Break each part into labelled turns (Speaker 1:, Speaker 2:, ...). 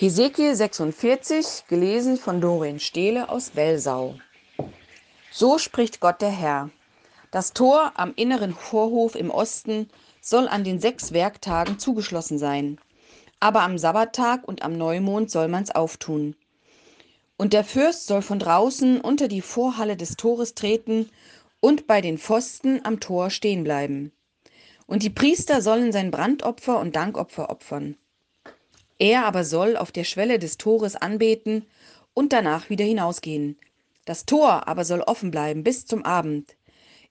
Speaker 1: Hesekiel 46, gelesen von Doreen Stehle aus Welsau. So spricht Gott der Herr. Das Tor am inneren Vorhof im Osten soll an den sechs Werktagen zugeschlossen sein. Aber am Sabbattag und am Neumond soll man's auftun. Und der Fürst soll von draußen unter die Vorhalle des Tores treten und bei den Pfosten am Tor stehen bleiben. Und die Priester sollen sein Brandopfer und Dankopfer opfern. Er aber soll auf der Schwelle des Tores anbeten und danach wieder hinausgehen. Das Tor aber soll offen bleiben bis zum Abend.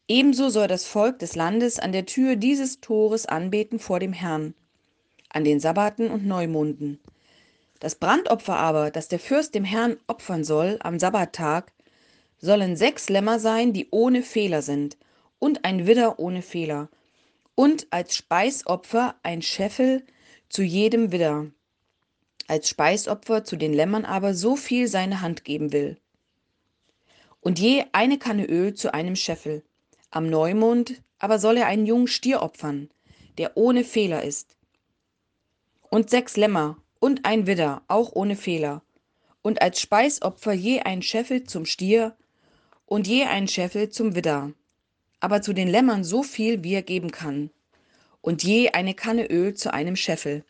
Speaker 1: Ebenso soll das Volk des Landes an der Tür dieses Tores anbeten vor dem Herrn, an den Sabbaten und Neumonden. Das Brandopfer aber, das der Fürst dem Herrn opfern soll am Sabbattag, sollen sechs Lämmer sein, die ohne Fehler sind, und ein Widder ohne Fehler, und als Speisopfer ein Scheffel zu jedem Widder als Speisopfer zu den Lämmern aber so viel seine Hand geben will. Und je eine Kanne Öl zu einem Scheffel. Am Neumond aber soll er einen jungen Stier opfern, der ohne Fehler ist. Und sechs Lämmer und ein Widder, auch ohne Fehler. Und als Speisopfer je ein Scheffel zum Stier und je ein Scheffel zum Widder. Aber zu den Lämmern so viel, wie er geben kann. Und je eine Kanne Öl zu einem Scheffel.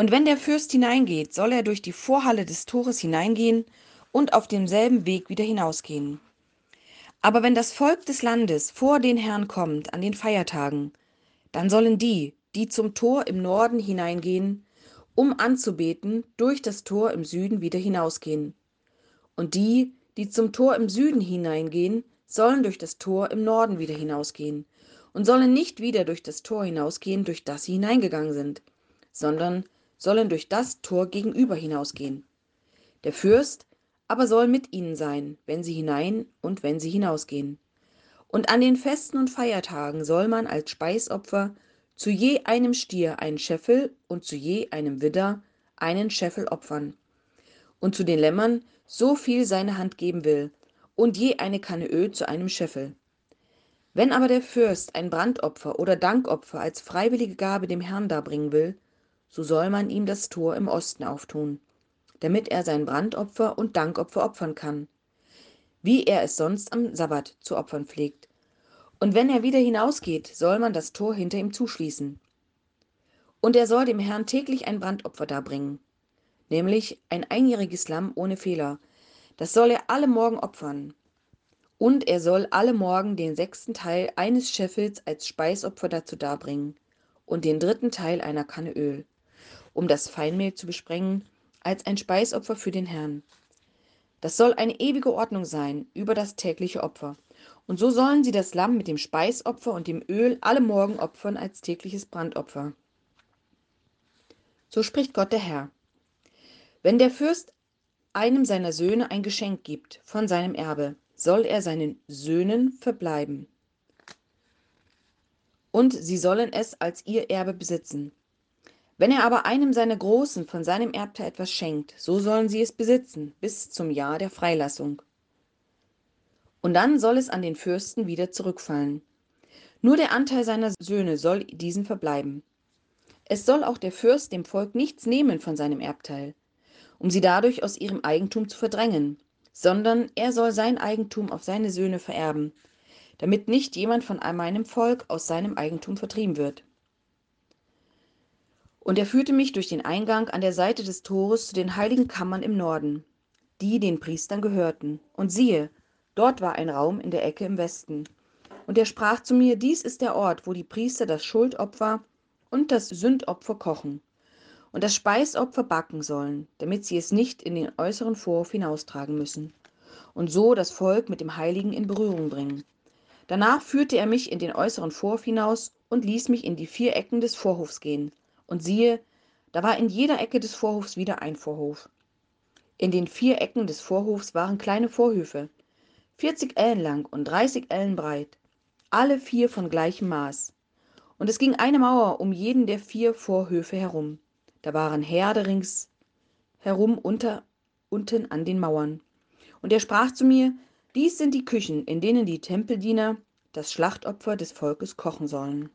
Speaker 1: Und wenn der Fürst hineingeht, soll er durch die Vorhalle des Tores hineingehen und auf demselben Weg wieder hinausgehen. Aber wenn das Volk des Landes vor den Herrn kommt an den Feiertagen, dann sollen die, die zum Tor im Norden hineingehen, um anzubeten, durch das Tor im Süden wieder hinausgehen. Und die, die zum Tor im Süden hineingehen, sollen durch das Tor im Norden wieder hinausgehen und sollen nicht wieder durch das Tor hinausgehen, durch das sie hineingegangen sind, sondern sollen durch das Tor gegenüber hinausgehen. Der Fürst aber soll mit ihnen sein, wenn sie hinein und wenn sie hinausgehen. Und an den Festen und Feiertagen soll man als Speisopfer zu je einem Stier einen Scheffel und zu je einem Widder einen Scheffel opfern. Und zu den Lämmern so viel seine Hand geben will, und je eine Kanne Öl zu einem Scheffel. Wenn aber der Fürst ein Brandopfer oder Dankopfer als freiwillige Gabe dem Herrn darbringen will, so soll man ihm das Tor im Osten auftun, damit er sein Brandopfer und Dankopfer opfern kann, wie er es sonst am Sabbat zu opfern pflegt. Und wenn er wieder hinausgeht, soll man das Tor hinter ihm zuschließen. Und er soll dem Herrn täglich ein Brandopfer darbringen, nämlich ein einjähriges Lamm ohne Fehler. Das soll er alle Morgen opfern. Und er soll alle Morgen den sechsten Teil eines Scheffels als Speisopfer dazu darbringen und den dritten Teil einer Kanne Öl um das Feinmehl zu besprengen, als ein Speisopfer für den Herrn. Das soll eine ewige Ordnung sein über das tägliche Opfer. Und so sollen sie das Lamm mit dem Speisopfer und dem Öl alle Morgen opfern als tägliches Brandopfer. So spricht Gott der Herr. Wenn der Fürst einem seiner Söhne ein Geschenk gibt von seinem Erbe, soll er seinen Söhnen verbleiben. Und sie sollen es als ihr Erbe besitzen. Wenn er aber einem seiner Großen von seinem Erbteil etwas schenkt, so sollen sie es besitzen bis zum Jahr der Freilassung. Und dann soll es an den Fürsten wieder zurückfallen. Nur der Anteil seiner Söhne soll diesen verbleiben. Es soll auch der Fürst dem Volk nichts nehmen von seinem Erbteil, um sie dadurch aus ihrem Eigentum zu verdrängen, sondern er soll sein Eigentum auf seine Söhne vererben, damit nicht jemand von meinem Volk aus seinem Eigentum vertrieben wird. Und er führte mich durch den Eingang an der Seite des Tores zu den heiligen Kammern im Norden, die den Priestern gehörten. Und siehe, dort war ein Raum in der Ecke im Westen. Und er sprach zu mir, dies ist der Ort, wo die Priester das Schuldopfer und das Sündopfer kochen und das Speisopfer backen sollen, damit sie es nicht in den äußeren Vorhof hinaustragen müssen und so das Volk mit dem Heiligen in Berührung bringen. Danach führte er mich in den äußeren Vorhof hinaus und ließ mich in die vier Ecken des Vorhofs gehen und siehe, da war in jeder Ecke des Vorhofs wieder ein Vorhof. In den vier Ecken des Vorhofs waren kleine Vorhöfe, 40 Ellen lang und 30 Ellen breit, alle vier von gleichem Maß. Und es ging eine Mauer um jeden der vier Vorhöfe herum. Da waren Herde rings herum unter, unten an den Mauern. Und er sprach zu mir, dies sind die Küchen, in denen die Tempeldiener das Schlachtopfer des Volkes kochen sollen.